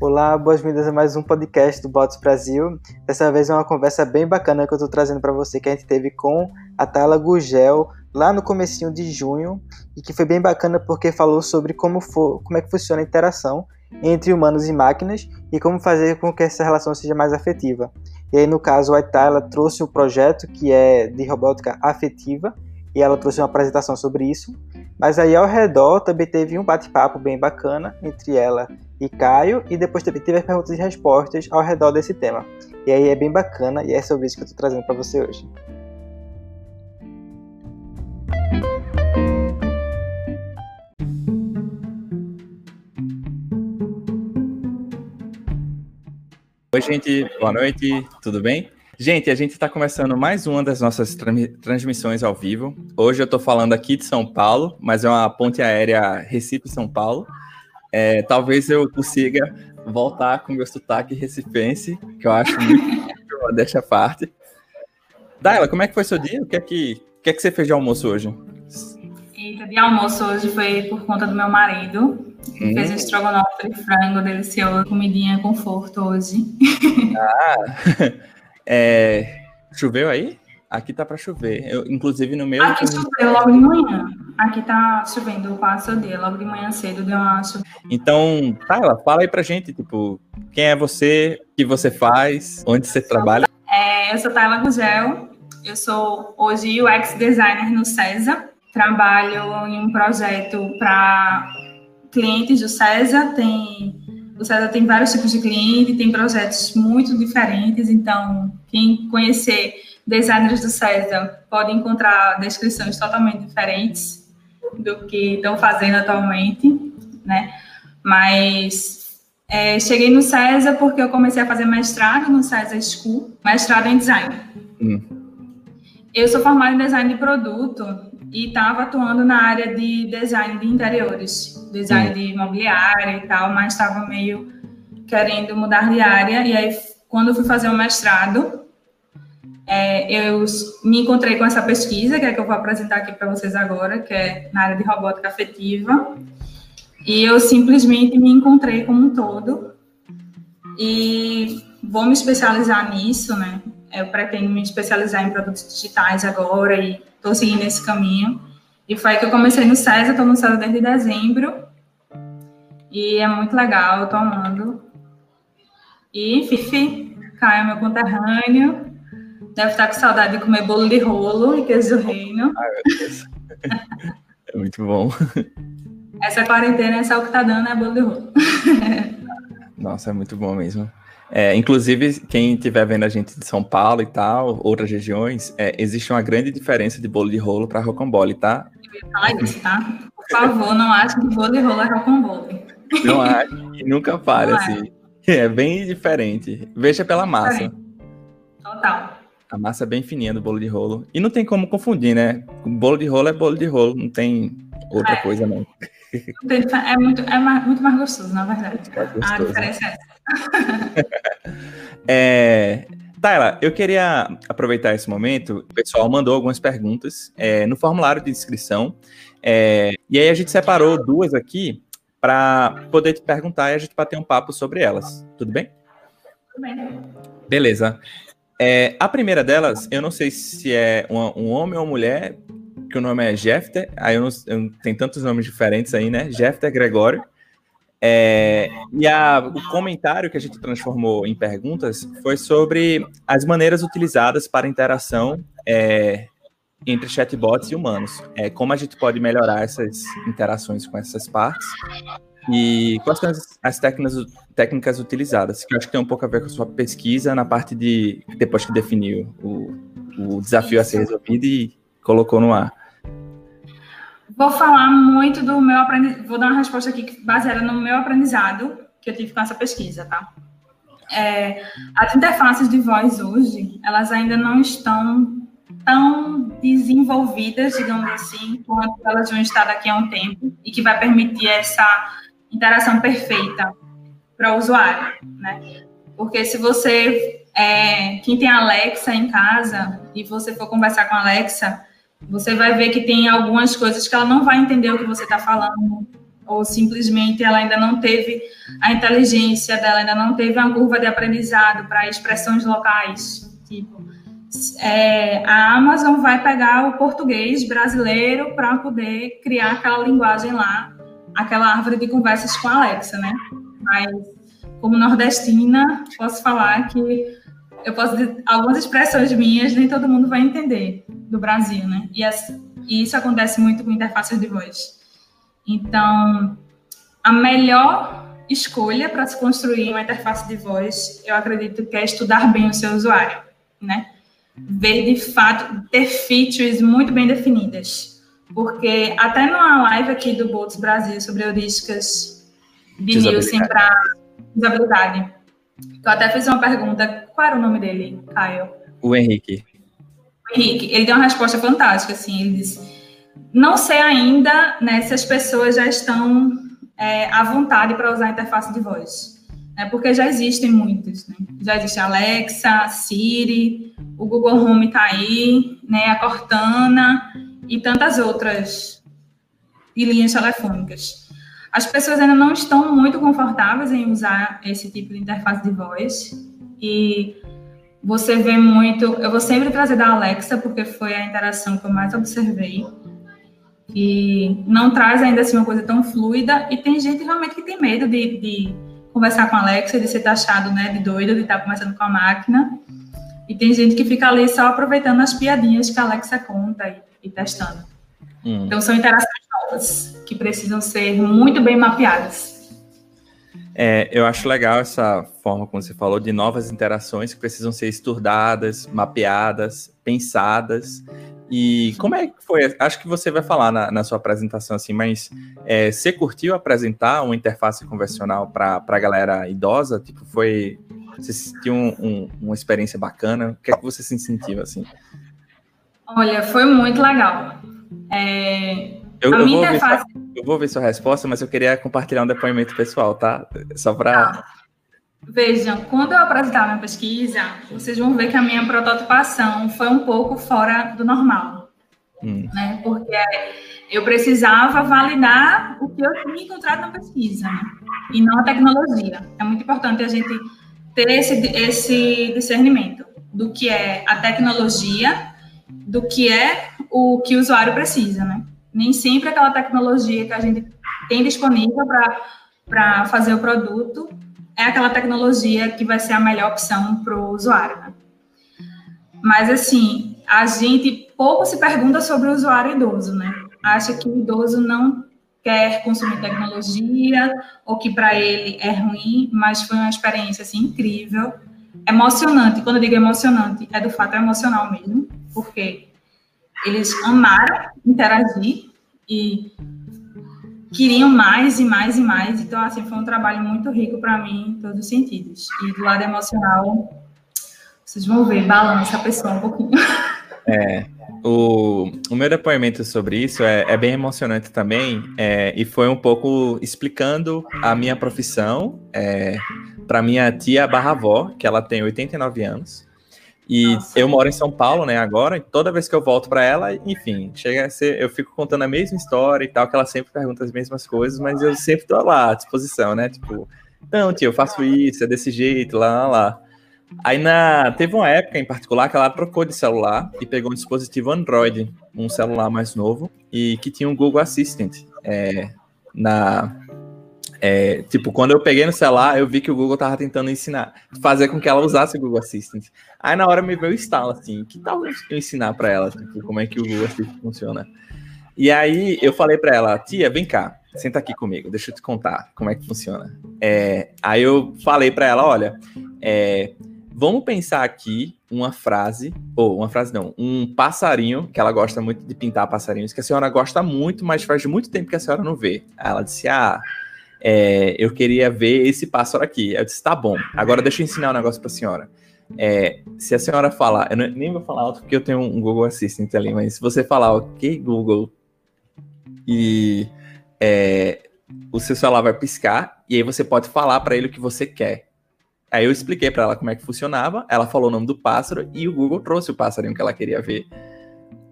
Olá, boas-vindas a mais um podcast do Bots Brasil. Dessa vez é uma conversa bem bacana que eu estou trazendo para você que a gente teve com a Tala Gugel lá no comecinho de junho e que foi bem bacana porque falou sobre como, for, como é que funciona a interação entre humanos e máquinas e como fazer com que essa relação seja mais afetiva. E aí, no caso, a Tala trouxe um projeto que é de robótica afetiva e ela trouxe uma apresentação sobre isso. Mas aí ao redor também teve um bate-papo bem bacana entre ela e Caio, e depois teve as perguntas e respostas ao redor desse tema. E aí é bem bacana e é sobre isso que eu estou trazendo para você hoje. Oi, gente, boa noite, tudo bem? Gente, a gente está começando mais uma das nossas transmissões ao vivo. Hoje eu estou falando aqui de São Paulo, mas é uma ponte aérea Recife-São Paulo. É, talvez eu consiga voltar com meu sotaque recifense, que eu acho muito deixa parte. Daila, como é que foi seu dia? O que é que, o que, é que você fez de almoço hoje? Eita, de almoço hoje foi por conta do meu marido. Hum. Fez um estrogonofe de frango delicioso, comidinha conforto hoje. Ah, É, choveu aí? Aqui tá para chover. Eu, inclusive no meu. Aqui choveu logo de manhã. Aqui tá chovendo, passa o dia. Logo de manhã cedo deu uma chuva. Então, Tayla, fala aí pra gente, tipo, quem é você, o que você faz, onde você trabalha? É, eu sou Tayla Gugel. Eu sou hoje UX designer no CESA. Trabalho em um projeto para clientes do CESA. Tem o César tem vários tipos de cliente, tem projetos muito diferentes, então quem conhecer designers do César pode encontrar descrições totalmente diferentes do que estão fazendo atualmente, né? Mas é, cheguei no César porque eu comecei a fazer mestrado no César School, mestrado em design. Hum. Eu sou formada em design de produto e estava atuando na área de design de interiores, design hum. de imobiliária e tal, mas estava meio querendo mudar de área. E aí, quando eu fui fazer o mestrado, é, eu me encontrei com essa pesquisa, que é que eu vou apresentar aqui para vocês agora, que é na área de robótica afetiva. E eu simplesmente me encontrei como um todo. E vou me especializar nisso, né? Eu pretendo me especializar em produtos digitais agora e estou seguindo esse caminho. E foi que eu comecei no César, estou no César desde dezembro. E é muito legal, estou amando. E Fifi, Caio, meu conterrâneo, deve estar com saudade de comer bolo de rolo e queijo do reino. Ai, meu Deus. é muito bom. Essa quarentena é só o que tá dando, é bolo de rolo. Nossa, é muito bom mesmo. É, inclusive, quem estiver vendo a gente de São Paulo e tal, outras regiões, é, existe uma grande diferença de bolo de rolo para rocambole, tá? Fala isso, tá? Por favor, não ache que bolo de rolo é rocambole. Não acho, e nunca fale, assim. É. é bem diferente. Veja pela massa. Total. A massa é bem fininha do bolo de rolo. E não tem como confundir, né? Bolo de rolo é bolo de rolo, não tem outra é. coisa, não. É muito, é mais, muito mais gostoso, na verdade. É a diferença é essa. é, Tayla, eu queria aproveitar esse momento. O pessoal mandou algumas perguntas é, no formulário de inscrição. É, e aí a gente separou duas aqui para poder te perguntar e a gente bater um papo sobre elas. Tudo bem? Tudo bem. Beleza. É, a primeira delas, eu não sei se é uma, um homem ou mulher, que o nome é Jefter. Aí eu não, eu, tem tantos nomes diferentes aí, né? Jefter Gregório. É, e a, o comentário que a gente transformou em perguntas foi sobre as maneiras utilizadas para interação é, entre chatbots e humanos. É, como a gente pode melhorar essas interações com essas partes e quais são as, as técnicas, técnicas utilizadas, que eu acho que tem um pouco a ver com a sua pesquisa na parte de depois que definiu o, o desafio a ser resolvido e colocou no ar. Vou falar muito do meu aprendizado, vou dar uma resposta aqui baseada no meu aprendizado que eu tive com essa pesquisa, tá? É, as interfaces de voz hoje, elas ainda não estão tão desenvolvidas, digamos assim, quanto elas vão estar daqui a um tempo e que vai permitir essa interação perfeita para o usuário, né? Porque se você, é, quem tem Alexa em casa e você for conversar com a Alexa, você vai ver que tem algumas coisas que ela não vai entender o que você está falando, ou simplesmente ela ainda não teve a inteligência dela, ainda não teve uma curva de aprendizado para expressões locais. Tipo, é, a Amazon vai pegar o português brasileiro para poder criar aquela linguagem lá, aquela árvore de conversas com a Alexa, né? Mas, como nordestina, posso falar que eu posso dizer, algumas expressões minhas nem todo mundo vai entender do Brasil, né? E, e isso acontece muito com interfaces de voz. Então, a melhor escolha para se construir uma interface de voz, eu acredito que é estudar bem o seu usuário, né? Ver de fato, ter features muito bem definidas. Porque até numa live aqui do Boltz Brasil sobre heurísticas de Nielsen para usabilidade, eu até fiz uma pergunta, qual era o nome dele, Caio? O Henrique. O Henrique, ele deu uma resposta fantástica, assim, ele disse não sei ainda né, se as pessoas já estão é, à vontade para usar a interface de voz, né, porque já existem muitos. Né? Já existe a Alexa, Siri, o Google Home está aí, né, a Cortana e tantas outras de linhas telefônicas. As pessoas ainda não estão muito confortáveis em usar esse tipo de interface de voz e você vê muito. Eu vou sempre trazer da Alexa, porque foi a interação que eu mais observei que não traz ainda assim uma coisa tão fluida e tem gente realmente que tem medo de, de conversar com a Alexa, de ser taxado né, de doido, de estar conversando com a máquina. E tem gente que fica ali só aproveitando as piadinhas que a Alexa conta e, e testando. Hum. Então são interações novas que precisam ser muito bem mapeadas. É, eu acho legal essa forma como você falou de novas interações que precisam ser estudadas, mapeadas, pensadas e como é que foi? Acho que você vai falar na, na sua apresentação assim, mas é, você curtiu apresentar uma interface convencional para a galera idosa? Tipo, foi. Você sentiu um, um, uma experiência bacana? O que é que você se sentiu assim? Olha, foi muito legal. É, eu, eu minha interface. Sua, eu vou ver sua resposta, mas eu queria compartilhar um depoimento pessoal, tá? Só para. Tá. Vejam, quando eu apresentar minha pesquisa, vocês vão ver que a minha prototipação foi um pouco fora do normal, hum. né? Porque eu precisava validar o que eu tinha encontrado na pesquisa, né? e não a tecnologia. É muito importante a gente ter esse, esse discernimento do que é a tecnologia, do que é o que o usuário precisa, né? Nem sempre aquela tecnologia que a gente tem disponível para fazer o produto é aquela tecnologia que vai ser a melhor opção para o usuário. Né? Mas, assim, a gente pouco se pergunta sobre o usuário idoso, né? Acha que o idoso não quer consumir tecnologia ou que para ele é ruim, mas foi uma experiência, assim, incrível, emocionante. Quando eu digo emocionante, é do fato emocional mesmo, porque eles amaram interagir e queriam mais e mais e mais. Então, assim, foi um trabalho muito rico para mim em todos os sentidos. E do lado emocional, vocês vão ver, balança a pessoa um pouquinho. É, o, o meu depoimento sobre isso é, é bem emocionante também, é, e foi um pouco explicando a minha profissão é, para minha tia barra avó, que ela tem 89 anos, e Nossa. eu moro em São Paulo, né, agora, e toda vez que eu volto para ela, enfim, chega a ser, eu fico contando a mesma história e tal, que ela sempre pergunta as mesmas coisas, mas eu sempre tô lá à disposição, né? Tipo, não, tio, eu faço isso, é desse jeito, lá, lá, lá. Aí na, teve uma época em particular que ela trocou de celular e pegou um dispositivo Android, um celular mais novo, e que tinha um Google Assistant é, na, é, tipo, quando eu peguei no celular, eu vi que o Google tava tentando ensinar, fazer com que ela usasse o Google Assistant. Aí na hora me veio o estalo, assim, que tal eu ensinar para ela, tipo, como é que o Google Assistant funciona? E aí eu falei para ela, tia, vem cá, senta aqui comigo, deixa eu te contar como é que funciona. É, aí eu falei para ela, olha, é, vamos pensar aqui uma frase, ou uma frase não, um passarinho, que ela gosta muito de pintar passarinhos, que a senhora gosta muito, mas faz muito tempo que a senhora não vê. Aí ela disse, ah é, eu queria ver esse pássaro aqui. Eu disse, tá bom, agora deixa eu ensinar um negócio para a senhora. É, se a senhora falar, eu não, nem vou falar alto porque eu tenho um Google Assistant ali, mas se você falar, ok, Google, e é, o seu celular vai piscar, e aí você pode falar para ele o que você quer. Aí eu expliquei para ela como é que funcionava, ela falou o nome do pássaro e o Google trouxe o passarinho que ela queria ver.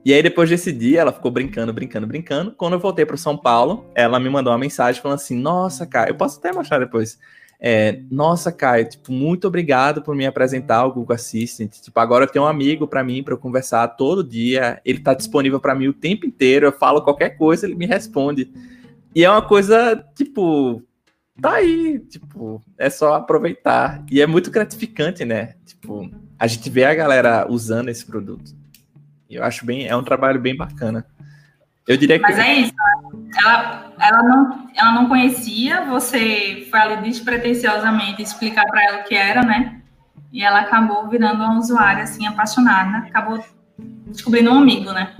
E aí, depois desse dia, ela ficou brincando, brincando, brincando. Quando eu voltei para São Paulo, ela me mandou uma mensagem falando assim: Nossa, cara, eu posso até mostrar depois. É, Nossa, Caio, tipo, muito obrigado por me apresentar ao Google Assistant. Tipo, agora eu tenho um amigo para mim para eu conversar todo dia. Ele tá disponível para mim o tempo inteiro. Eu falo qualquer coisa, ele me responde. E é uma coisa, tipo, tá aí, tipo, é só aproveitar. E é muito gratificante, né? Tipo, a gente vê a galera usando esse produto. Eu acho bem, é um trabalho bem bacana. Eu diria que. Mas é isso. Ela, ela, não, ela não conhecia, você foi ali despretensiosamente explicar para ela o que era, né? E ela acabou virando uma usuária, assim, apaixonada. Acabou descobrindo um amigo, né?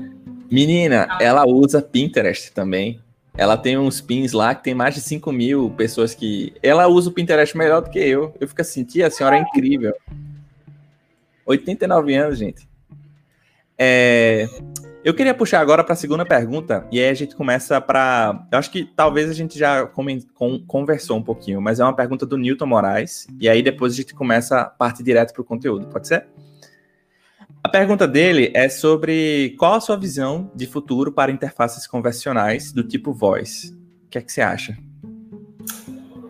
Menina, não. ela usa Pinterest também. Ela tem uns pins lá que tem mais de 5 mil pessoas que. Ela usa o Pinterest melhor do que eu. Eu fico assim, tia, a senhora é incrível. 89 anos, gente. É, eu queria puxar agora para a segunda pergunta, e aí a gente começa para. Eu acho que talvez a gente já conversou um pouquinho, mas é uma pergunta do Newton Moraes, e aí depois a gente começa a parte direto para o conteúdo, pode ser? A pergunta dele é sobre qual a sua visão de futuro para interfaces convencionais do tipo voice. O que é que você acha?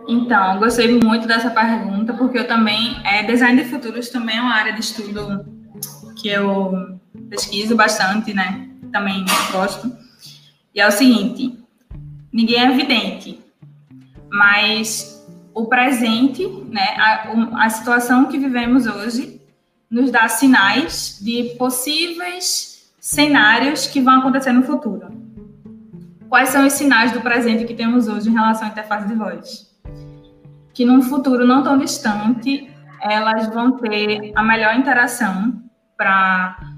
Então, gostei muito dessa pergunta, porque eu também. É, design de futuros também é uma área de estudo que eu pesquiso bastante, né? Também gosto. E é o seguinte: ninguém é evidente, mas o presente, né? A, a situação que vivemos hoje nos dá sinais de possíveis cenários que vão acontecer no futuro. Quais são os sinais do presente que temos hoje em relação à interface de voz? Que num futuro não tão distante, elas vão ter a melhor interação para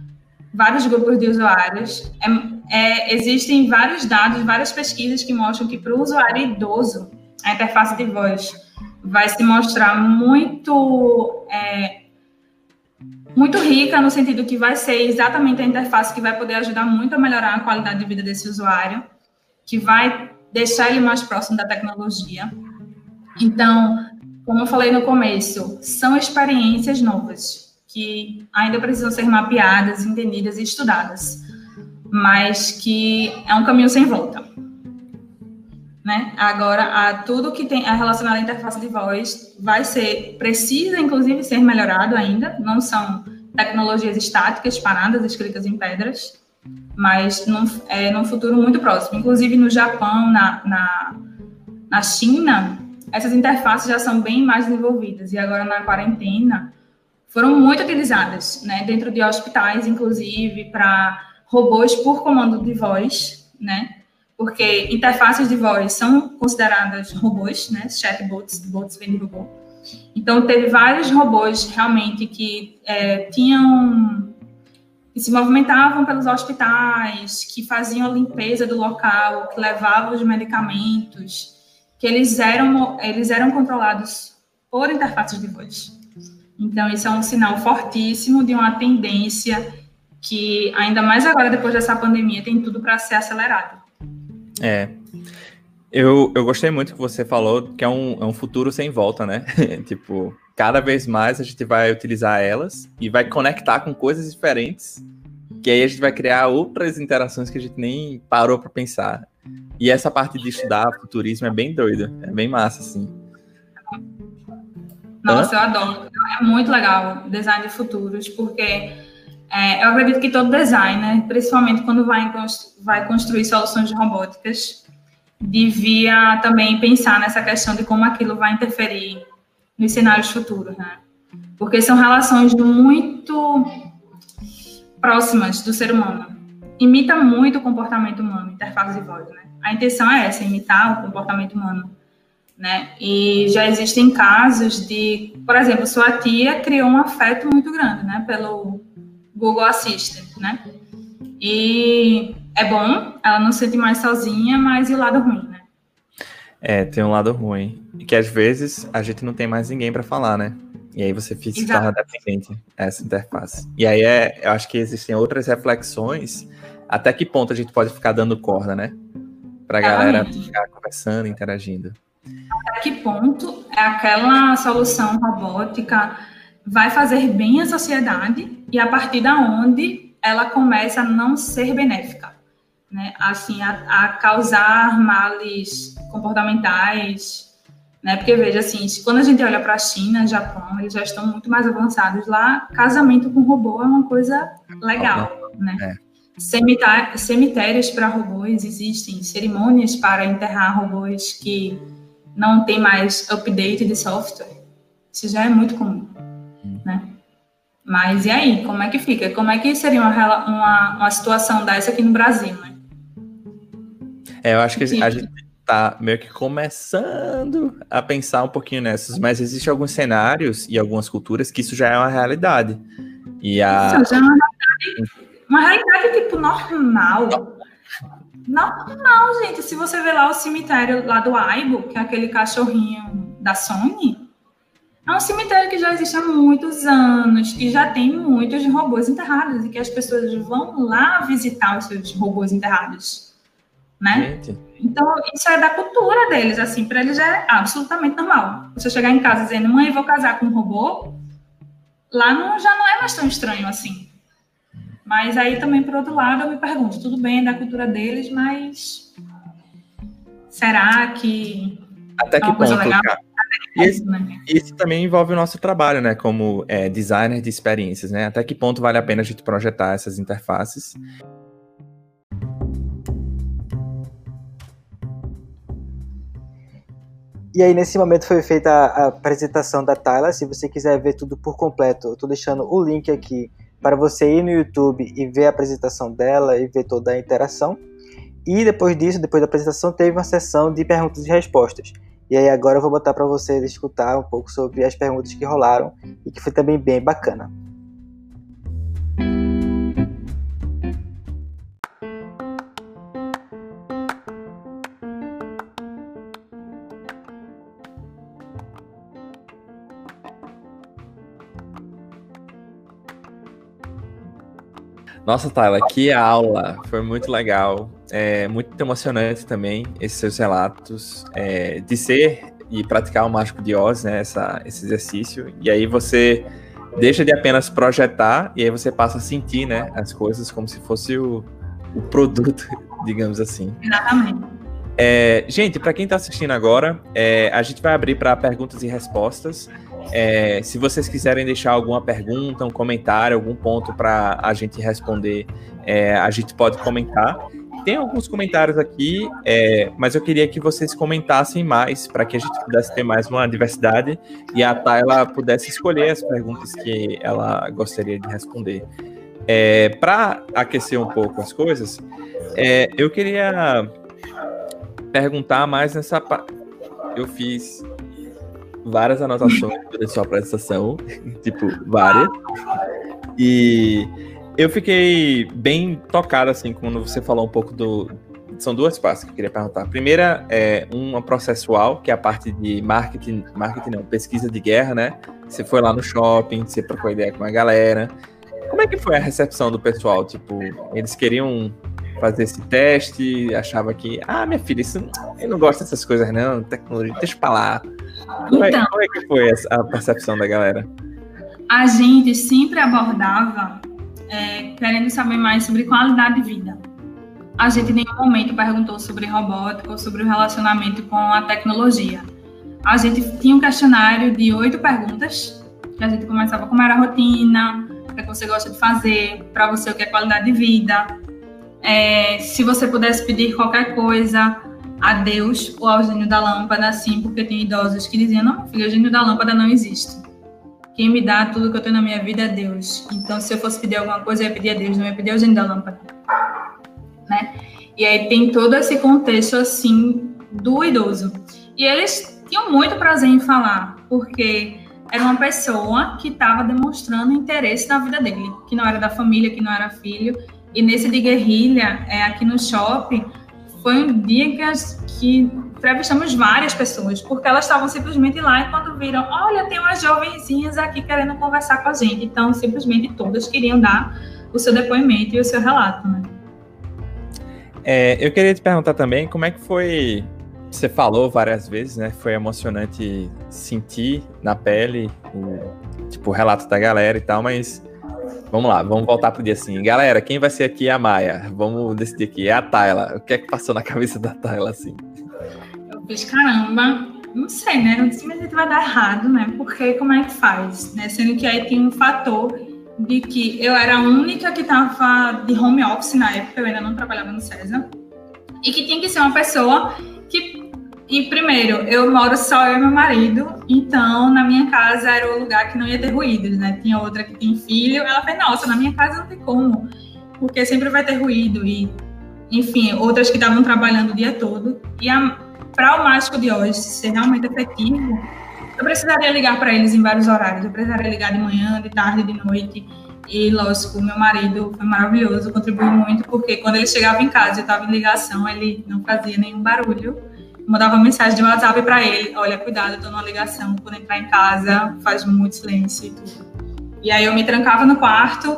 vários grupos de usuários. É, é, existem vários dados, várias pesquisas que mostram que para o usuário idoso, a interface de voz vai se mostrar muito é, muito rica no sentido que vai ser exatamente a interface que vai poder ajudar muito a melhorar a qualidade de vida desse usuário, que vai deixar ele mais próximo da tecnologia. Então, como eu falei no começo, são experiências novas que ainda precisam ser mapeadas, entendidas e estudadas, mas que é um caminho sem volta. Né? Agora, a, tudo que tem a relacionado à interface de voz vai ser, precisa inclusive ser melhorado ainda, não são tecnologias estáticas, paradas, escritas em pedras, mas num, é, num futuro muito próximo. Inclusive no Japão, na, na, na China, essas interfaces já são bem mais desenvolvidas, e agora na quarentena, foram muito utilizadas, né, dentro de hospitais, inclusive, para robôs por comando de voz, né, porque interfaces de voz são consideradas robôs, né, chatbots, bots vêm de robô. Então, teve vários robôs realmente que é, tinham, que se movimentavam pelos hospitais, que faziam a limpeza do local, que levavam os medicamentos, que eles eram, eles eram controlados por interfaces de voz. Então, isso é um sinal fortíssimo de uma tendência que, ainda mais agora, depois dessa pandemia, tem tudo para ser acelerado. É. Eu, eu gostei muito que você falou que é um, é um futuro sem volta, né? tipo, cada vez mais a gente vai utilizar elas e vai conectar com coisas diferentes, que aí a gente vai criar outras interações que a gente nem parou para pensar. E essa parte de estudar futurismo é bem doida, é bem massa, assim. Nossa, Hã? eu adoro. É muito legal design de futuros, porque é, eu acredito que todo designer, principalmente quando vai, vai construir soluções de robóticas, devia também pensar nessa questão de como aquilo vai interferir nos cenários futuros, né? Porque são relações muito próximas do ser humano. Imita muito o comportamento humano, interface de voz, né? A intenção é essa, imitar o comportamento humano né? E já existem casos de, por exemplo, sua tia criou um afeto muito grande, né, pelo Google Assistant, né? E é bom, ela não se sente mais sozinha, mas e o lado ruim, né? É, tem um lado ruim, que às vezes a gente não tem mais ninguém para falar, né? E aí você fica, se torna dependente essa interface. E aí é, eu acho que existem outras reflexões, até que ponto a gente pode ficar dando corda, né? Pra galera ficar conversando, interagindo até que ponto é aquela solução robótica vai fazer bem à sociedade e a partir da onde ela começa a não ser benéfica, né? Assim, a, a causar males comportamentais, né? Porque veja assim, quando a gente olha para a China, Japão, eles já estão muito mais avançados. Lá, casamento com robô é uma coisa legal, né? É. Cemitérios para robôs existem, cerimônias para enterrar robôs que não tem mais update de software. Isso já é muito comum, né? Mas e aí, como é que fica? Como é que seria uma, uma, uma situação dessa aqui no Brasil, né? É, eu acho que a gente tá meio que começando a pensar um pouquinho nessas, mas existem alguns cenários e algumas culturas que isso já é uma realidade. E a... Isso já é uma realidade, uma realidade tipo normal. Normal, gente. Se você vê lá o cemitério lá do Aibo, que é aquele cachorrinho da Sony, é um cemitério que já existe há muitos anos, que já tem muitos robôs enterrados e que as pessoas vão lá visitar os seus robôs enterrados, né? Gente. Então, isso é da cultura deles, assim, para eles é absolutamente normal. Você chegar em casa dizendo, mãe, vou casar com um robô, lá não, já não é mais tão estranho assim. Mas aí também, por outro lado, eu me pergunto, tudo bem, é da cultura deles, mas será que até é que ponto, cara? Esse, né? isso também envolve o nosso trabalho, né? Como é, designer de experiências, né? Até que ponto vale a pena a gente projetar essas interfaces? E aí, nesse momento, foi feita a, apresentação da Tayla. Se você quiser ver tudo por completo, eu estou deixando o link aqui para você ir no YouTube e ver a apresentação dela e ver toda a interação. E depois disso, depois da apresentação, teve uma sessão de perguntas e respostas. E aí agora eu vou botar para vocês escutar um pouco sobre as perguntas que rolaram e que foi também bem bacana. Nossa, Tayla, que aula! Foi muito legal. É muito emocionante também esses seus relatos é, de ser e praticar o Mágico de Oz, né? Essa, esse exercício. E aí você deixa de apenas projetar e aí você passa a sentir, né? As coisas como se fosse o, o produto, digamos assim. Exatamente. É, gente, para quem está assistindo agora, é, a gente vai abrir para perguntas e respostas. É, se vocês quiserem deixar alguma pergunta, um comentário, algum ponto para a gente responder, é, a gente pode comentar. Tem alguns comentários aqui, é, mas eu queria que vocês comentassem mais para que a gente pudesse ter mais uma diversidade e a Tayla pudesse escolher as perguntas que ela gostaria de responder. É, para aquecer um pouco as coisas, é, eu queria perguntar mais nessa. Eu fiz várias anotações durante sua apresentação, tipo, várias. E eu fiquei bem tocado, assim, quando você falou um pouco do. São duas partes que eu queria perguntar. A primeira é uma processual, que é a parte de marketing, marketing não, pesquisa de guerra, né? Você foi lá no shopping, você trocou ideia com a galera. Como é que foi a recepção do pessoal? Tipo, eles queriam fazer esse teste, achava que, ah, minha filha, isso, eu não gosto dessas coisas, não, tecnologia, deixa pra lá. Como, é, então, como é que foi a percepção da galera? A gente sempre abordava é, querendo saber mais sobre qualidade de vida. A gente em nenhum momento perguntou sobre robótica ou sobre o relacionamento com a tecnologia. A gente tinha um questionário de oito perguntas, que a gente começava como era a rotina, o que, é que você gosta de fazer, para você o que é qualidade de vida, é, se você pudesse pedir qualquer coisa a Deus ou ao gênio da lâmpada, sim, porque tem idosos que diziam: não, filho, o gênio da lâmpada não existe. Quem me dá tudo que eu tenho na minha vida é Deus. Então, se eu fosse pedir alguma coisa, eu ia pedir a Deus, não ia pedir ao gênio da lâmpada. Né? E aí tem todo esse contexto, assim, do idoso. E eles tinham muito prazer em falar, porque era uma pessoa que estava demonstrando interesse na vida dele, que não era da família, que não era filho, e nesse de guerrilha, é, aqui no shopping, foi um dia que, as, que entrevistamos várias pessoas, porque elas estavam simplesmente lá e quando viram, olha, tem umas jovenzinhas aqui querendo conversar com a gente. Então, simplesmente todas queriam dar o seu depoimento e o seu relato, né? É, eu queria te perguntar também como é que foi. Você falou várias vezes, né? Foi emocionante sentir na pele o, tipo, o relato da galera e tal, mas Vamos lá, vamos voltar pro dia assim. Galera, quem vai ser aqui é a Maia. Vamos decidir aqui. É a Tayla. O que é que passou na cabeça da Tayla assim? Eu fiz, caramba, não sei, né? Não sei se vai dar errado, né? Porque como é que faz? Né? Sendo que aí tem um fator de que eu era a única que estava de home office na época, eu ainda não trabalhava no César, e que tinha que ser uma pessoa que, e primeiro, eu moro só eu e meu marido, então na minha casa era o lugar que não ia ter ruídos, né? Tinha outra que tem filho, ela fez, nossa, na minha casa não tem como, porque sempre vai ter ruído, e enfim, outras que estavam trabalhando o dia todo, e para o mágico de hoje ser realmente efetivo, eu precisaria ligar para eles em vários horários. Eu precisaria ligar de manhã, de tarde, de noite. E, lógico, meu marido foi maravilhoso, contribuiu muito, porque quando ele chegava em casa, eu estava em ligação, ele não fazia nenhum barulho. Mandava mensagem de WhatsApp para ele: Olha, cuidado, eu estou numa ligação. Quando entrar em casa, faz muito silêncio e tudo. E aí eu me trancava no quarto,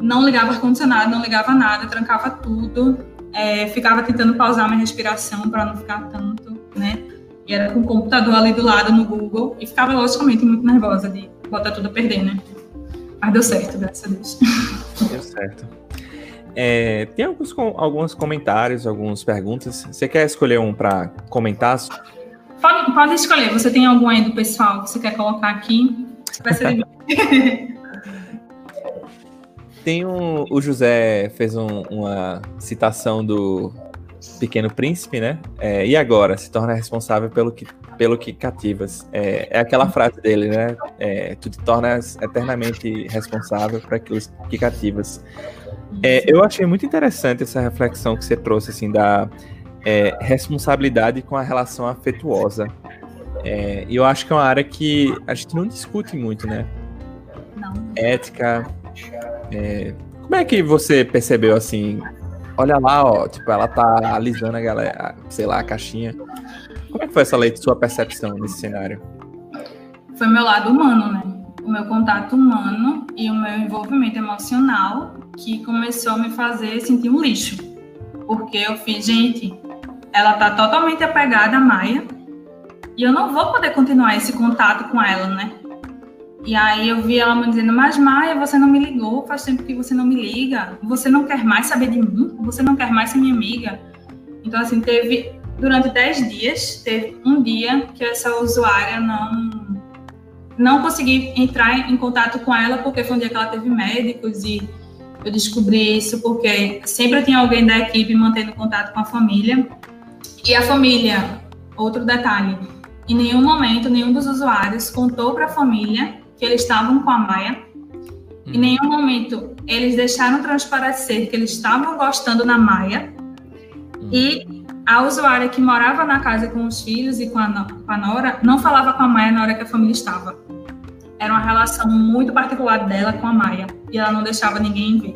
não ligava ar-condicionado, não ligava nada, trancava tudo. É, ficava tentando pausar minha respiração para não ficar tanto, né? E era com o computador ali do lado no Google. E ficava, logicamente, muito nervosa de botar tudo a perder, né? Mas deu certo, graças a Deus. Deu certo. É, tem alguns, alguns comentários, algumas perguntas. Você quer escolher um para comentar? Pode, pode escolher. Você tem algum aí do pessoal que você quer colocar aqui? Vai ser Tem um, o José fez um, uma citação do Pequeno Príncipe, né? É, e agora se torna responsável pelo que, pelo que cativas. É, é aquela frase dele, né? É, tu te tornas eternamente responsável por aquilo que cativas. É, eu achei muito interessante essa reflexão que você trouxe, assim, da é, responsabilidade com a relação afetuosa. É, e eu acho que é uma área que a gente não discute muito, né? Não. Ética. como é que você percebeu, assim, olha lá, ó, tipo, ela tá alisando a galera, sei lá, a caixinha. Como é que foi essa lei, sua percepção nesse cenário? Foi meu lado humano, né? O meu contato humano e o meu envolvimento emocional que começou a me fazer sentir um lixo. Porque eu fiz, gente, ela tá totalmente apegada à Maia e eu não vou poder continuar esse contato com ela, né? E aí eu vi ela me dizendo, mas Maia, você não me ligou, faz tempo que você não me liga, você não quer mais saber de mim, você não quer mais ser minha amiga. Então, assim, teve, durante 10 dias, teve um dia que essa usuária não, não consegui entrar em contato com ela, porque foi um dia que ela teve médicos e eu descobri isso porque sempre tinha alguém da equipe mantendo contato com a família. E a família, outro detalhe, em nenhum momento nenhum dos usuários contou para a família que eles estavam com a Maia. Em uhum. nenhum momento eles deixaram transparecer que eles estavam gostando na Maia. Uhum. E a usuária que morava na casa com os filhos e com a, com a Nora não falava com a Maia na hora que a família estava. Era uma relação muito particular dela com a Maia. E ela não deixava ninguém ver.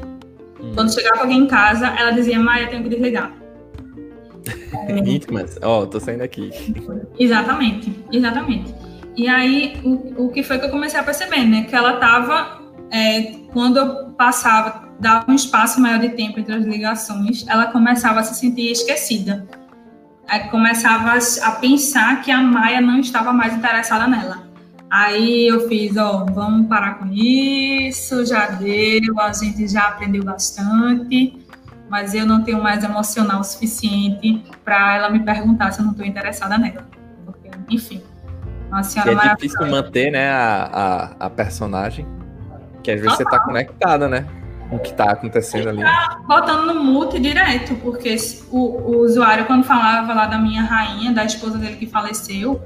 Uhum. Quando chegava alguém em casa, ela dizia: Maia, tenho que desligar. Íntimas, ó, oh, tô saindo aqui. Exatamente, exatamente. E aí, o, o que foi que eu comecei a perceber, né? Que ela estava, é, quando eu passava, dava um espaço maior de tempo entre as ligações, ela começava a se sentir esquecida. Começava a pensar que a Maia não estava mais interessada nela. Aí eu fiz, ó, vamos parar com isso, já deu, a gente já aprendeu bastante, mas eu não tenho mais emocional suficiente para ela me perguntar se eu não estou interessada nela. Porque, enfim. Uma senhora é difícil manter, né, a, a, a, personagem. Que às vezes Total. você tá conectada, né? O que tá acontecendo ali. Tá botando no mute direto, porque o, o usuário, quando falava lá da minha rainha, da esposa dele que faleceu,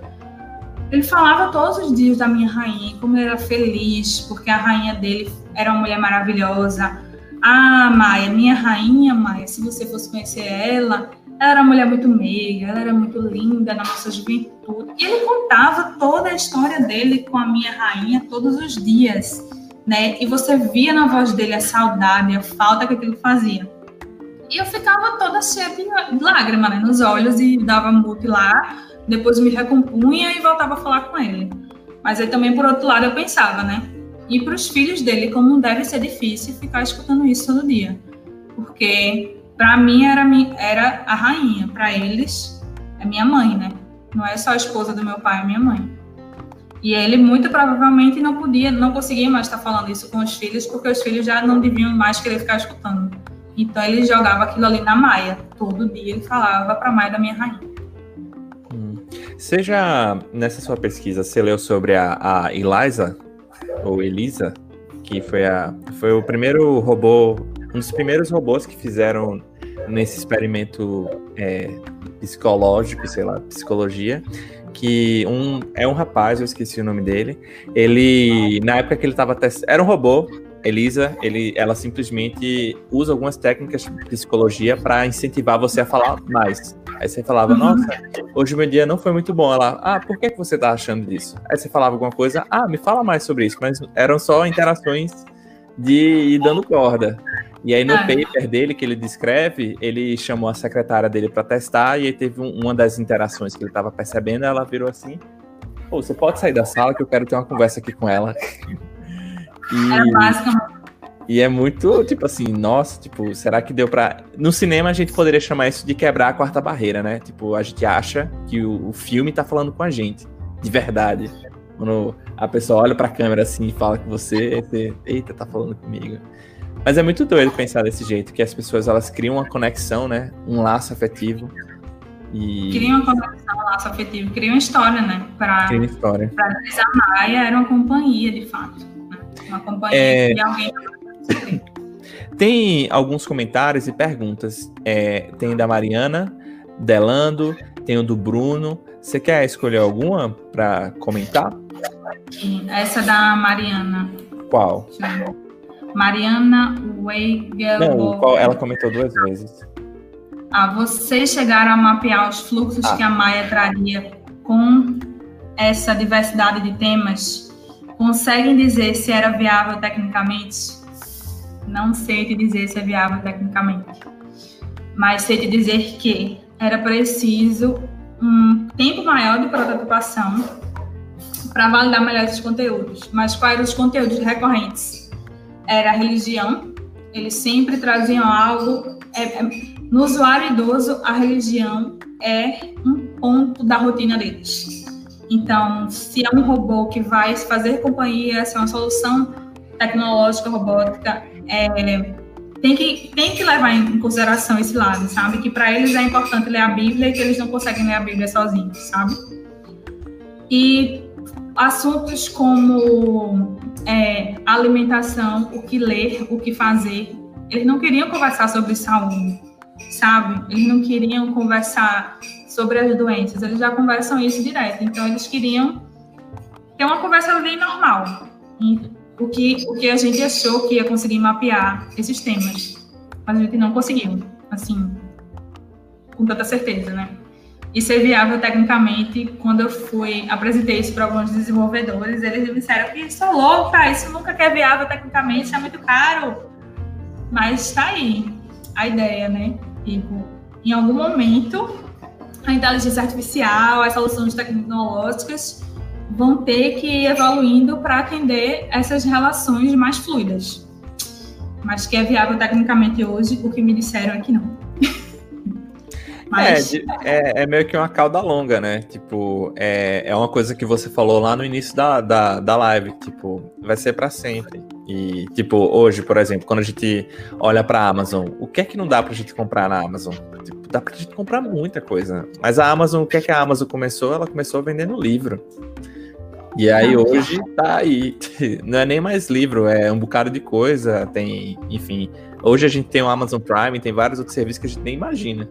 ele falava todos os dias da minha rainha, como ele era feliz, porque a rainha dele era uma mulher maravilhosa. Ah, Maia, minha rainha, Maia, se você fosse conhecer ela, ela era uma mulher muito meiga, ela era muito linda na nossa juventude. E ele contava toda a história dele com a minha rainha todos os dias, né? E você via na voz dele a saudade, a falta que aquilo fazia. E eu ficava toda cheia de lágrimas né, nos olhos e dava mute lá, depois me recompunha e voltava a falar com ele. Mas aí também, por outro lado, eu pensava, né? E para os filhos dele, como deve ser difícil ficar escutando isso todo dia. Porque para mim era, era a rainha, para eles é minha mãe, né? Não é só a esposa do meu pai, é minha mãe. E ele muito provavelmente não podia, não conseguia mais estar falando isso com os filhos, porque os filhos já não deviam mais querer ficar escutando. Então ele jogava aquilo ali na Maia. Todo dia ele falava para Maia da minha rainha. Hum. Seja nessa sua pesquisa, você leu sobre a, a Eliza ou Elisa, que foi a foi o primeiro robô, um dos primeiros robôs que fizeram nesse experimento é, psicológico, sei lá, psicologia, que um é um rapaz, eu esqueci o nome dele. Ele na época que ele estava testando, era um robô. Elisa, ele, ela simplesmente usa algumas técnicas de psicologia para incentivar você a falar mais. Aí você falava, uhum. nossa, hoje o meu dia não foi muito bom. Ela, ah, por que, que você tá achando disso? Aí você falava alguma coisa, ah, me fala mais sobre isso. Mas eram só interações de ir dando corda. E aí no ah. paper dele que ele descreve, ele chamou a secretária dele para testar e aí teve um, uma das interações que ele estava percebendo, ela virou assim: "Pô, você pode sair da sala que eu quero ter uma conversa aqui com ela". e, Era basicamente e é muito, tipo assim, nossa, tipo, será que deu pra. No cinema a gente poderia chamar isso de quebrar a quarta barreira, né? Tipo, a gente acha que o, o filme tá falando com a gente, de verdade. Quando a pessoa olha pra câmera assim e fala com você, você, eita, tá falando comigo. Mas é muito doido pensar desse jeito, que as pessoas elas criam uma conexão, né? Um laço afetivo. E... Criam uma conexão, um laço afetivo, criam uma história, né? Pra, Cria história. Pra a Maia era uma companhia, de fato. Né? Uma companhia é... alguém. Tem alguns comentários e perguntas. É, tem da Mariana, Delando, tem o do Bruno. Você quer escolher alguma para comentar? Essa da Mariana. Qual? Deixa eu ver. Mariana Weigel. Ela comentou duas vezes. Ah, vocês chegaram a mapear os fluxos ah. que a Maia traria com essa diversidade de temas? Conseguem dizer se era viável tecnicamente? Não sei te dizer se é viável tecnicamente, mas sei te dizer que era preciso um tempo maior de prototipação para validar melhor esses conteúdos. Mas quais eram os conteúdos recorrentes? Era a religião. Eles sempre traziam algo. É, é, no usuário idoso, a religião é um ponto da rotina deles. Então, se é um robô que vai fazer companhia, se é uma solução tecnológica robótica, é, tem, que, tem que levar em consideração esse lado, sabe? Que para eles é importante ler a Bíblia e que eles não conseguem ler a Bíblia sozinhos, sabe? E assuntos como é, alimentação, o que ler, o que fazer. Eles não queriam conversar sobre saúde, sabe? Eles não queriam conversar sobre as doenças, eles já conversam isso direto. Então, eles queriam ter uma conversa bem normal. O que, o que a gente achou que ia conseguir mapear esses temas, mas a gente não conseguiu, assim, com tanta certeza, né? Isso é viável tecnicamente. Quando eu fui, apresentei isso para alguns desenvolvedores, eles me disseram que isso é louco, isso nunca é viável tecnicamente, isso é muito caro. Mas está aí a ideia, né? Tipo, em algum momento, a inteligência artificial, as soluções tecnológicas vão ter que ir evoluindo para atender essas relações mais fluidas. Mas que é viável tecnicamente hoje, o que me disseram é que não. Mas... É, é, é, meio que uma cauda longa, né? Tipo, é, é uma coisa que você falou lá no início da, da, da live. Tipo, vai ser para sempre. E, tipo, hoje, por exemplo, quando a gente olha pra Amazon, o que é que não dá pra gente comprar na Amazon? Tipo, dá pra gente comprar muita coisa. Mas a Amazon, o que é que a Amazon começou? Ela começou vendendo livro. E aí ah, hoje tá aí. Não é nem mais livro, é um bocado de coisa. Tem, enfim. Hoje a gente tem o Amazon Prime, tem vários outros serviços que a gente nem imagina.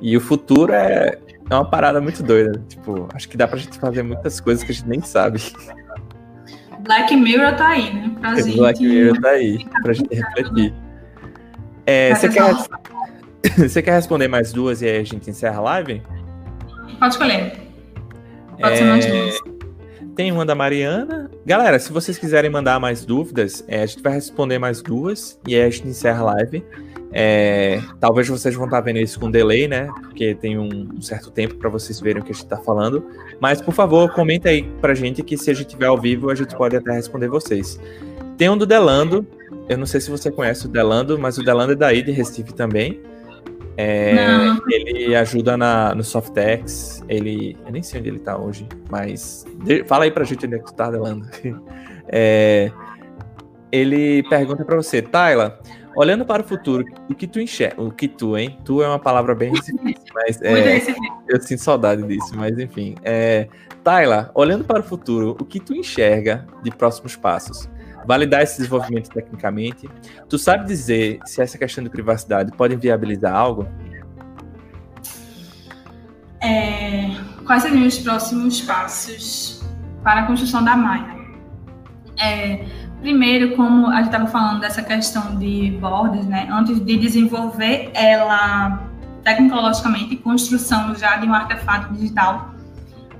E o futuro é, é uma parada muito doida. Tipo, acho que dá pra gente fazer muitas coisas que a gente nem sabe. Black Mirror tá aí, né? Pra gente... Black Mirror tá aí, pra gente refletir. É, você, quer, você quer responder mais duas e aí a gente encerra a live? Pode escolher. Pode é... ser mais duas. Tem uma da Mariana. Galera, se vocês quiserem mandar mais dúvidas, é, a gente vai responder mais duas e aí a gente encerra a live. É, talvez vocês vão estar vendo isso com delay, né? Porque tem um, um certo tempo para vocês verem o que a gente está falando. Mas, por favor, comenta aí pra gente que se a gente tiver ao vivo, a gente pode até responder vocês. Tem um do Delando. Eu não sei se você conhece o Delando, mas o Delando é daí de Recife também. É, ele ajuda na, no Softex. Ele. Eu nem sei onde ele tá hoje, mas. De, fala aí pra gente onde é que tu tá, Delano. É, ele pergunta para você, Tayla, olhando para o futuro, o que tu enxerga? O que tu, hein? Tu é uma palavra bem difícil, mas é, eu sinto saudade disso, mas enfim. É, Tayla, olhando para o futuro, o que tu enxerga de próximos passos? validar esse desenvolvimento tecnicamente. Tu sabe dizer se essa questão de privacidade pode viabilizar algo? É, quais seriam os próximos passos para a construção da malha? É, primeiro, como a gente estava falando dessa questão de bordas, né? Antes de desenvolver ela tecnologicamente, construção já de um artefato digital,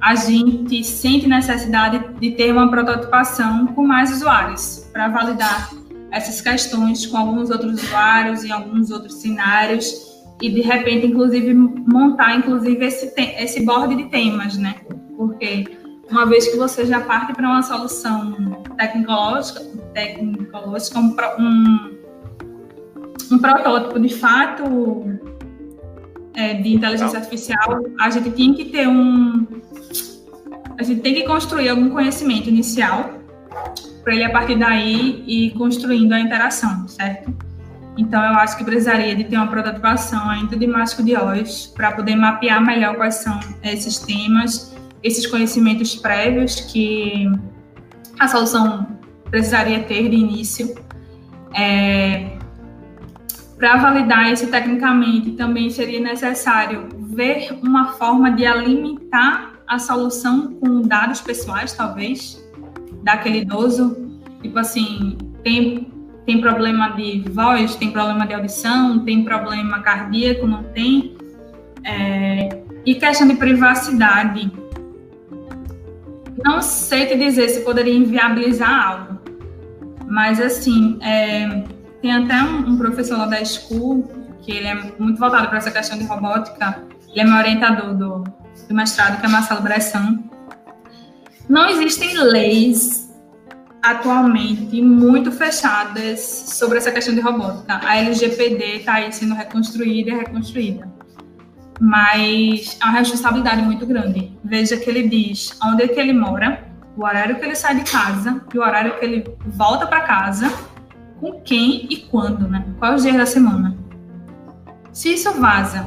a gente sente necessidade de ter uma prototipação com mais usuários para validar essas questões com alguns outros usuários em alguns outros cenários e de repente inclusive montar inclusive esse esse board de temas, né? Porque uma vez que você já parte para uma solução tecnológica, tecnológica um, um, um protótipo de fato é, de inteligência artificial, a gente tinha que ter um a gente tem que construir algum conhecimento inicial para ele a partir daí ir construindo a interação, certo? Então eu acho que precisaria de ter uma prototipação ainda de mágico de Oz para poder mapear melhor quais são esses temas, esses conhecimentos prévios que a solução precisaria ter de início. É, para validar isso tecnicamente, também seria necessário ver uma forma de alimentar a solução com dados pessoais, talvez, daquele idoso. Tipo assim, tem, tem problema de voz, tem problema de audição, tem problema cardíaco, não tem. É, e questão de privacidade. Não sei te dizer se poderia inviabilizar algo, mas assim, é, tem até um, um, professor lá da School, que ele é muito voltado para essa questão de robótica, ele é meu orientador do, do mestrado, que é Marcelo Bressan. Não existem leis atualmente muito fechadas sobre essa questão de robótica. A LGPD está aí sendo reconstruída e reconstruída. Mas é uma responsabilidade muito grande. Veja que ele diz onde é que ele mora, o horário que ele sai de casa e o horário que ele volta para casa, com quem e quando, né? Qual é o dia da semana. Se isso vaza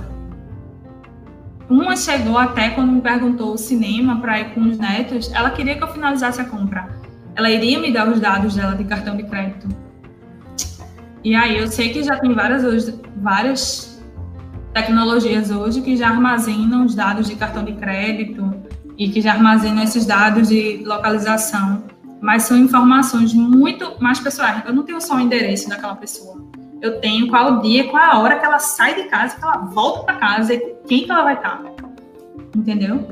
uma chegou até quando me perguntou o cinema para ir com os netos, ela queria que eu finalizasse a compra. Ela iria me dar os dados dela de cartão de crédito. E aí eu sei que já tem várias, várias tecnologias hoje que já armazenam os dados de cartão de crédito e que já armazenam esses dados de localização, mas são informações muito mais pessoais. Eu não tenho só o endereço daquela pessoa eu tenho qual dia, qual a hora que ela sai de casa, que ela volta para casa e com quem que ela vai estar. Entendeu?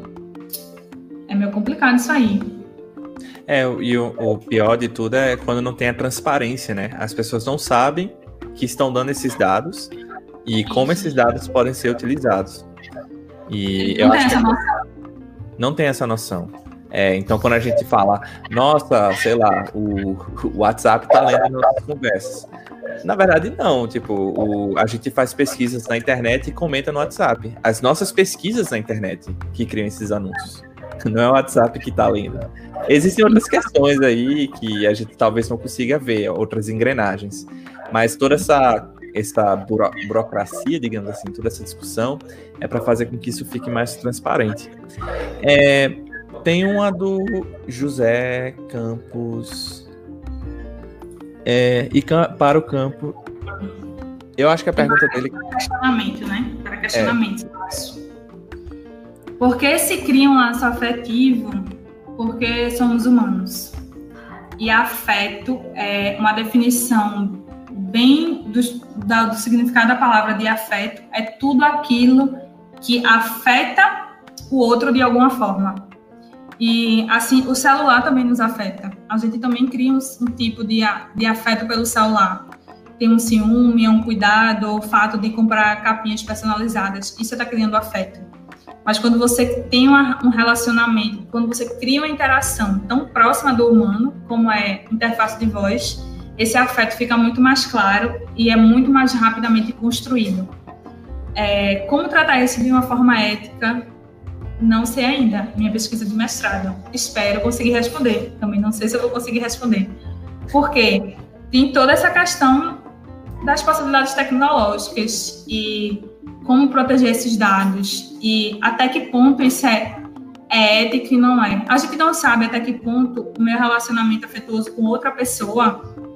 É meio complicado isso aí. É, e o, o, pior de tudo é quando não tem a transparência, né? As pessoas não sabem que estão dando esses dados e como esses dados podem ser utilizados. E eu acho que não tem essa noção. É, então, quando a gente fala, nossa, sei lá, o, o WhatsApp tá lendo nossas conversas. Na verdade, não. Tipo, o, a gente faz pesquisas na internet e comenta no WhatsApp. As nossas pesquisas na internet que criam esses anúncios. Não é o WhatsApp que tá lendo. Existem outras questões aí que a gente talvez não consiga ver, outras engrenagens. Mas toda essa essa buro burocracia, digamos assim, toda essa discussão é para fazer com que isso fique mais transparente. É, tem uma do José Campos é, e para o campo. Eu acho que a pergunta dele. Questionamento, né? Para questionamento. É. Por se cria um laço afetivo? Porque somos humanos. E afeto é uma definição bem do, da, do significado da palavra de afeto, é tudo aquilo que afeta o outro de alguma forma. E assim, o celular também nos afeta. A gente também cria um, um tipo de, de afeto pelo celular. Tem um ciúme, um cuidado, o fato de comprar capinhas personalizadas. Isso está criando afeto. Mas quando você tem uma, um relacionamento, quando você cria uma interação tão próxima do humano, como é interface de voz, esse afeto fica muito mais claro e é muito mais rapidamente construído. É, como tratar isso de uma forma ética? Não sei ainda. Minha pesquisa de mestrado. Espero conseguir responder. Também não sei se eu vou conseguir responder. Porque tem toda essa questão das possibilidades tecnológicas e como proteger esses dados e até que ponto isso é, é ético e não é. A gente não sabe até que ponto o meu relacionamento afetuoso com outra pessoa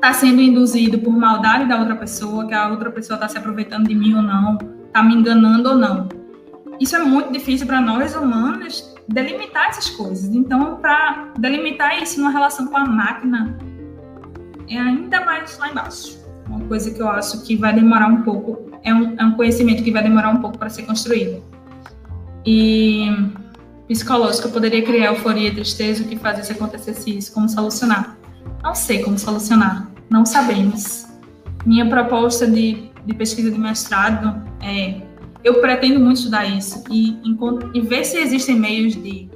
está sendo induzido por maldade da outra pessoa, que a outra pessoa está se aproveitando de mim ou não, está me enganando ou não. Isso é muito difícil para nós humanos delimitar essas coisas. Então, para delimitar isso numa relação com a máquina, é ainda mais lá embaixo. Uma coisa que eu acho que vai demorar um pouco, é um, é um conhecimento que vai demorar um pouco para ser construído. E psicológico, eu poderia criar euforia, tristeza, o que fazer se acontecesse isso, como solucionar. Não sei como solucionar, não sabemos. Minha proposta de, de pesquisa de mestrado é: eu pretendo muito estudar isso e, e ver se existem meios de,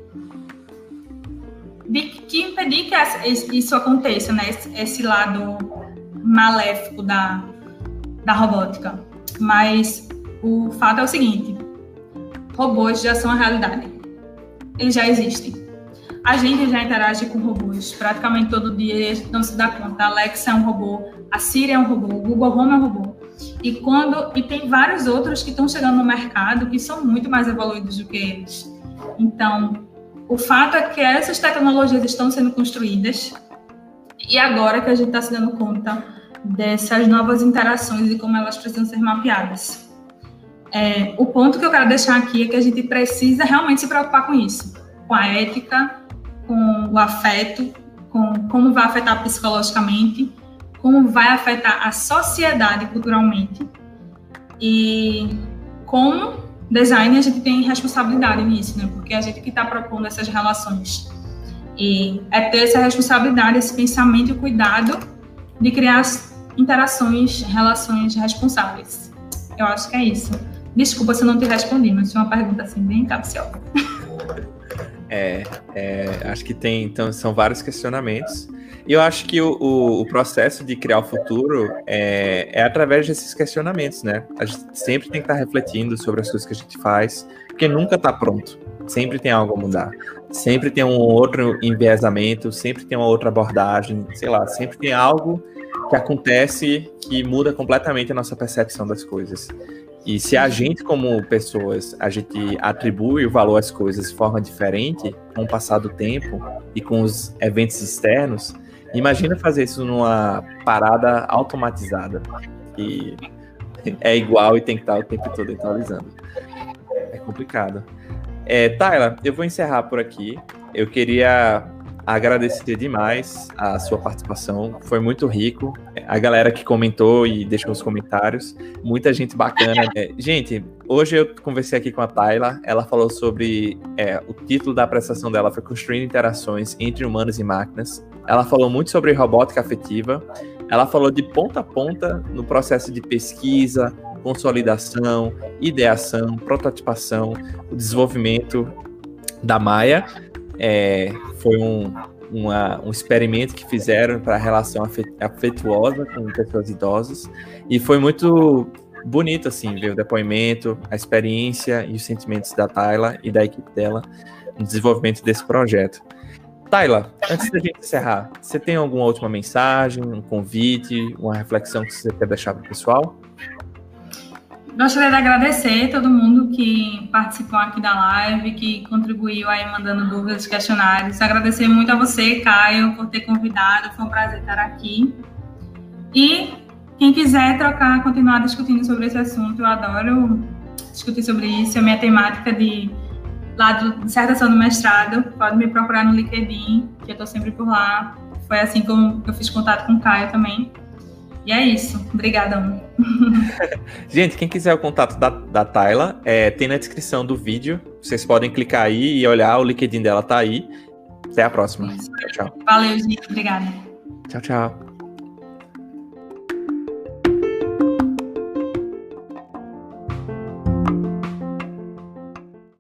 de que impedir que isso aconteça, né? Esse, esse lado maléfico da, da robótica. Mas o fato é o seguinte: robôs já são a realidade. Eles já existem. A gente já interage com robôs praticamente todo dia e a gente não se dá conta. A Alexa é um robô, a Siri é um robô, o Google Home é um robô. E quando e tem vários outros que estão chegando no mercado que são muito mais evoluídos do que eles. Então, o fato é que essas tecnologias estão sendo construídas e agora que a gente está se dando conta dessas novas interações e como elas precisam ser mapeadas. É, o ponto que eu quero deixar aqui é que a gente precisa realmente se preocupar com isso, com a ética com o afeto, com como vai afetar psicologicamente, como vai afetar a sociedade culturalmente. E como design a gente tem responsabilidade nisso, né? Porque a gente que está propondo essas relações. E é ter essa responsabilidade, esse pensamento e cuidado de criar interações, relações responsáveis. Eu acho que é isso. Desculpa se eu não te respondi, mas foi uma pergunta assim bem capciosa. É, é, acho que tem, então, são vários questionamentos. E eu acho que o, o, o processo de criar o futuro é, é, através desses questionamentos, né? A gente sempre tem que estar refletindo sobre as coisas que a gente faz, porque nunca está pronto. Sempre tem algo a mudar. Sempre tem um outro enviesamento, sempre tem uma outra abordagem, sei lá, sempre tem algo que acontece que muda completamente a nossa percepção das coisas. E se a gente, como pessoas, a gente atribui o valor às coisas de forma diferente, com o passar do tempo e com os eventos externos, imagina fazer isso numa parada automatizada, que é igual e tem que estar o tempo todo atualizando. É complicado. É, Tyler, eu vou encerrar por aqui. Eu queria agradecer demais a sua participação, foi muito rico. A galera que comentou e deixou os comentários, muita gente bacana. É, gente, hoje eu conversei aqui com a Tayla, ela falou sobre é, o título da apresentação dela foi Construindo Interações entre Humanos e Máquinas. Ela falou muito sobre robótica afetiva. Ela falou de ponta a ponta no processo de pesquisa, consolidação, ideação, prototipação, o desenvolvimento da Maia é, foi um, uma, um experimento que fizeram para a relação afetuosa com pessoas idosas e foi muito bonito assim ver o depoimento, a experiência e os sentimentos da Tayla e da equipe dela no desenvolvimento desse projeto. Tayla, antes da gente encerrar, você tem alguma última mensagem, um convite, uma reflexão que você quer deixar para o pessoal? Gostaria de agradecer todo mundo que participou aqui da live, que contribuiu aí mandando dúvidas, questionários. Agradecer muito a você, Caio, por ter convidado. Foi um prazer estar aqui. E quem quiser trocar, continuar discutindo sobre esse assunto, eu adoro discutir sobre isso. É minha temática de lá de dissertação do mestrado. Pode me procurar no LinkedIn, que eu estou sempre por lá. Foi assim que eu fiz contato com o Caio também. E é isso. Obrigadão. Gente, quem quiser o contato da, da Tayla, é, tem na descrição do vídeo. Vocês podem clicar aí e olhar, o LinkedIn dela tá aí. Até a próxima. Tchau, tchau. Valeu, gente. Obrigada. Tchau, tchau.